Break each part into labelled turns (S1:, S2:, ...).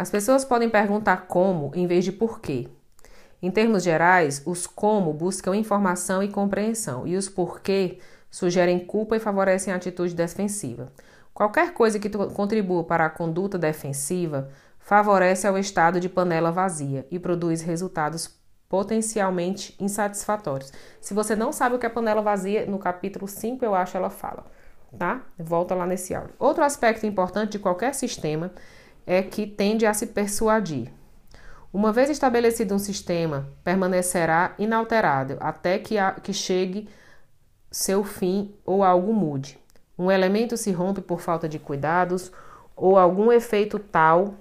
S1: As pessoas podem perguntar como em vez de por quê. Em termos gerais, os como buscam informação e compreensão, e os porquê sugerem culpa e favorecem a atitude defensiva. Qualquer coisa que contribua para a conduta defensiva favorece ao estado de panela vazia e produz resultados potencialmente insatisfatórios. Se você não sabe o que é panela vazia, no capítulo 5 eu acho ela fala, tá? Volta lá nesse áudio. Outro aspecto importante de qualquer sistema é que tende a se persuadir. Uma vez estabelecido um sistema, permanecerá inalterado até que, a, que chegue seu fim ou algo mude. Um elemento se rompe por falta de cuidados ou algum efeito tal,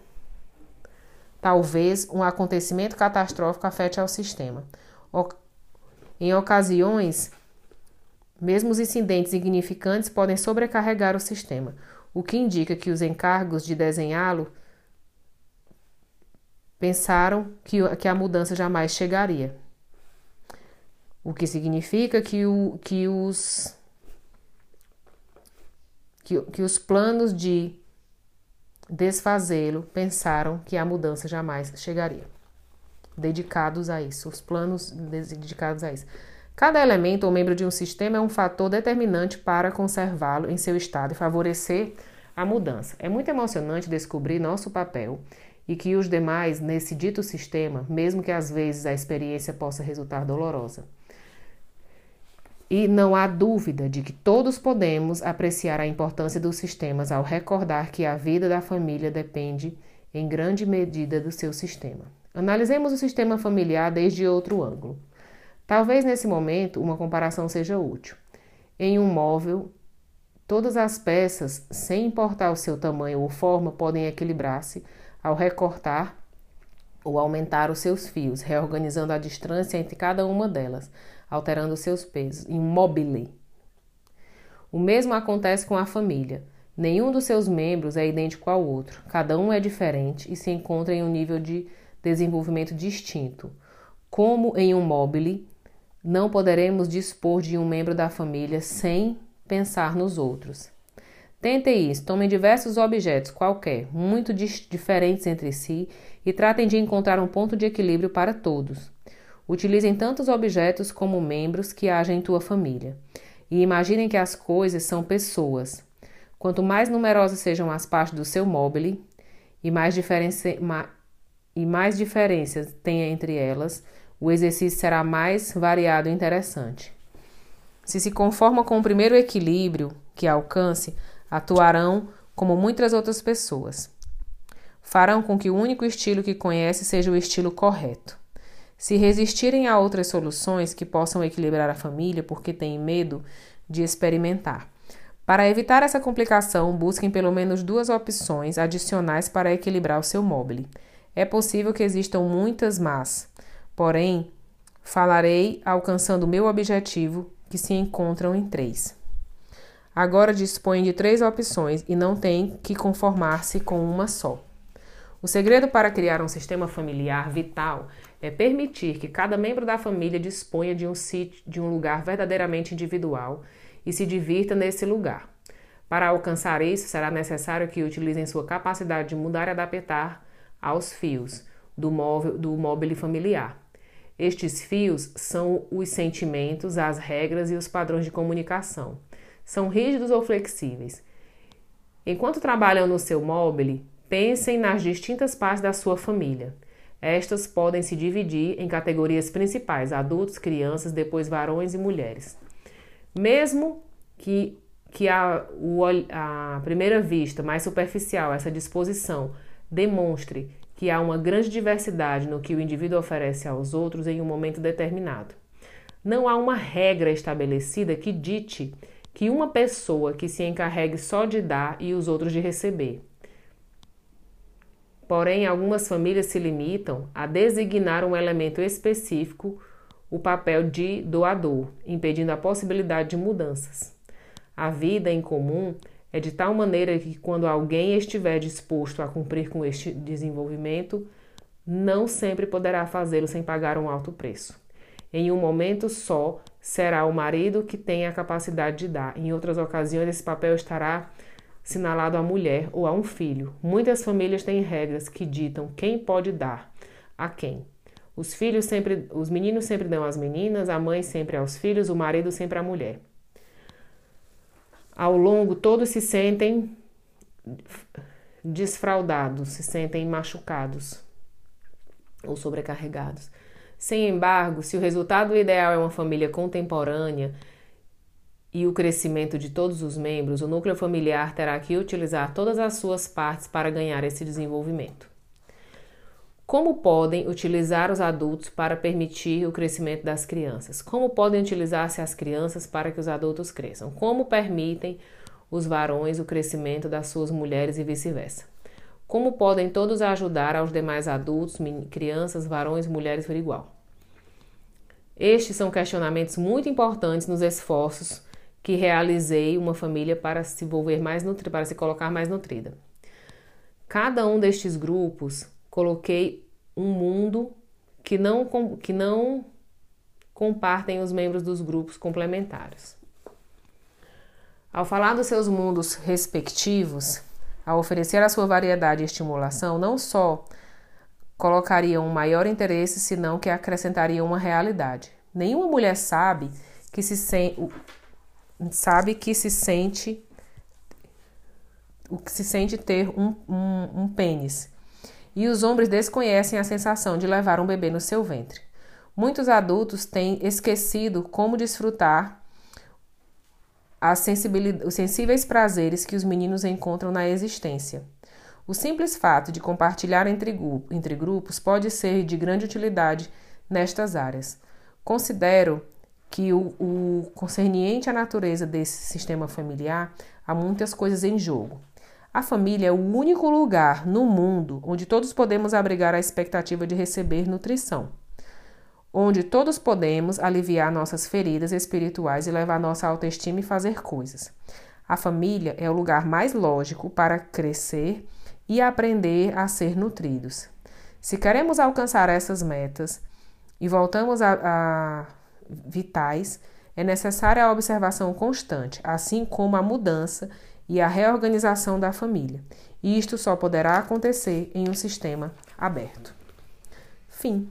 S1: talvez um acontecimento catastrófico afete ao sistema. Em ocasiões, mesmo os incidentes significantes podem sobrecarregar o sistema, o que indica que os encargos de desenhá-lo pensaram que, que a mudança jamais chegaria. O que significa que, o, que, os, que, que os planos de desfazê-lo pensaram que a mudança jamais chegaria. Dedicados a isso, os planos dedicados a isso. Cada elemento ou membro de um sistema é um fator determinante para conservá-lo em seu estado e favorecer a mudança. É muito emocionante descobrir nosso papel e que os demais nesse dito sistema, mesmo que às vezes a experiência possa resultar dolorosa. E não há dúvida de que todos podemos apreciar a importância dos sistemas ao recordar que a vida da família depende em grande medida do seu sistema. Analisemos o sistema familiar desde outro ângulo. Talvez nesse momento uma comparação seja útil. Em um móvel, todas as peças, sem importar o seu tamanho ou forma, podem equilibrar-se ao recortar ou aumentar os seus fios, reorganizando a distância entre cada uma delas, alterando seus pesos, imóvel. O mesmo acontece com a família. Nenhum dos seus membros é idêntico ao outro, cada um é diferente e se encontra em um nível de desenvolvimento distinto. Como em um mobile, não poderemos dispor de um membro da família sem pensar nos outros. Tentem isso, tomem diversos objetos qualquer, muito diferentes entre si, e tratem de encontrar um ponto de equilíbrio para todos. Utilizem tantos objetos como membros que haja em tua família. E imaginem que as coisas são pessoas. Quanto mais numerosas sejam as partes do seu mobile e mais, ma e mais diferenças tenha entre elas, o exercício será mais variado e interessante. Se se conforma com o primeiro equilíbrio que alcance, Atuarão como muitas outras pessoas. Farão com que o único estilo que conhece seja o estilo correto. Se resistirem a outras soluções que possam equilibrar a família porque têm medo de experimentar. Para evitar essa complicação, busquem pelo menos duas opções adicionais para equilibrar o seu mobile. É possível que existam muitas más, porém, falarei alcançando o meu objetivo, que se encontram em três. Agora dispõe de três opções e não tem que conformar-se com uma só. O segredo para criar um sistema familiar vital é permitir que cada membro da família disponha de um sítio, de um lugar verdadeiramente individual e se divirta nesse lugar. Para alcançar isso, será necessário que utilizem sua capacidade de mudar e adaptar aos fios do móvel do mobile familiar. Estes fios são os sentimentos, as regras e os padrões de comunicação. São rígidos ou flexíveis? Enquanto trabalham no seu mobile, pensem nas distintas partes da sua família. Estas podem se dividir em categorias principais: adultos, crianças, depois varões e mulheres. Mesmo que, que a, o, a primeira vista mais superficial, essa disposição, demonstre que há uma grande diversidade no que o indivíduo oferece aos outros em um momento determinado. Não há uma regra estabelecida que dite que uma pessoa que se encarregue só de dar e os outros de receber. Porém, algumas famílias se limitam a designar um elemento específico, o papel de doador, impedindo a possibilidade de mudanças. A vida em comum é de tal maneira que, quando alguém estiver disposto a cumprir com este desenvolvimento, não sempre poderá fazê-lo sem pagar um alto preço. Em um momento só, será o marido que tem a capacidade de dar. Em outras ocasiões, esse papel estará assinalado à mulher ou a um filho. Muitas famílias têm regras que ditam quem pode dar a quem. Os filhos sempre, os meninos sempre dão às meninas, a mãe sempre aos filhos, o marido sempre à mulher. Ao longo, todos se sentem desfraudados, se sentem machucados ou sobrecarregados. Sem embargo, se o resultado ideal é uma família contemporânea e o crescimento de todos os membros, o núcleo familiar terá que utilizar todas as suas partes para ganhar esse desenvolvimento. Como podem utilizar os adultos para permitir o crescimento das crianças? Como podem utilizar-se as crianças para que os adultos cresçam? Como permitem os varões o crescimento das suas mulheres e vice-versa? Como podem todos ajudar aos demais adultos, crianças, varões mulheres por igual? Estes são questionamentos muito importantes nos esforços que realizei uma família para se envolver mais nutrida, para se colocar mais nutrida. Cada um destes grupos coloquei um mundo que não, que não compartem os membros dos grupos complementares. Ao falar dos seus mundos respectivos, ao oferecer a sua variedade e estimulação, não só colocariam um maior interesse, senão que acrescentariam uma realidade. Nenhuma mulher sabe que se sente, sabe que se sente o que se sente ter um, um, um pênis. E os homens desconhecem a sensação de levar um bebê no seu ventre. Muitos adultos têm esquecido como desfrutar os sensíveis prazeres que os meninos encontram na existência. O simples fato de compartilhar entre, entre grupos pode ser de grande utilidade nestas áreas. Considero que o, o concerniente à natureza desse sistema familiar há muitas coisas em jogo. A família é o único lugar no mundo onde todos podemos abrigar a expectativa de receber nutrição onde todos podemos aliviar nossas feridas espirituais e levar nossa autoestima e fazer coisas. A família é o lugar mais lógico para crescer e aprender a ser nutridos. Se queremos alcançar essas metas e voltamos a, a vitais, é necessária a observação constante, assim como a mudança e a reorganização da família. Isto só poderá acontecer em um sistema aberto. Fim.